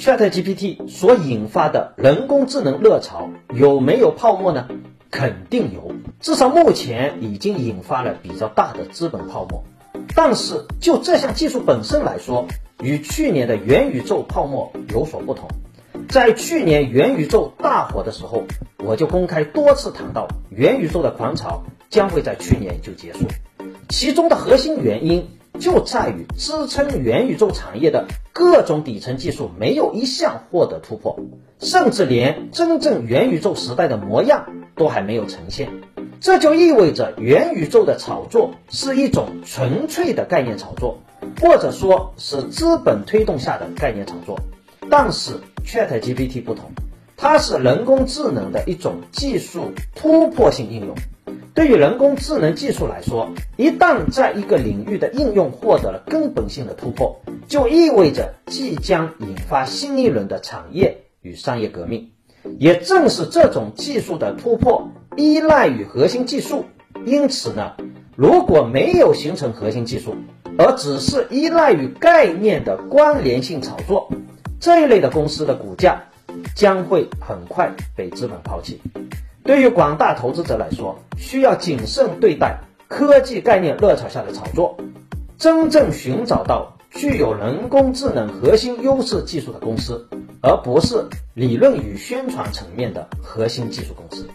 ChatGPT 所引发的人工智能热潮有没有泡沫呢？肯定有，至少目前已经引发了比较大的资本泡沫。但是就这项技术本身来说，与去年的元宇宙泡沫有所不同。在去年元宇宙大火的时候，我就公开多次谈到，元宇宙的狂潮将会在去年就结束，其中的核心原因就在于支撑元宇宙产业的各种底层技术没有一项获得突破，甚至连真正元宇宙时代的模样都还没有呈现。这就意味着元宇宙的炒作是一种纯粹的概念炒作，或者说是资本推动下的概念炒作。但是 ChatGPT 不同，它是人工智能的一种技术突破性应用。对于人工智能技术来说，一旦在一个领域的应用获得了根本性的突破，就意味着即将引发新一轮的产业与商业革命。也正是这种技术的突破依赖于核心技术，因此呢，如果没有形成核心技术，而只是依赖于概念的关联性炒作。这一类的公司的股价将会很快被资本抛弃。对于广大投资者来说，需要谨慎对待科技概念热潮下的炒作，真正寻找到具有人工智能核心优势技术的公司，而不是理论与宣传层面的核心技术公司。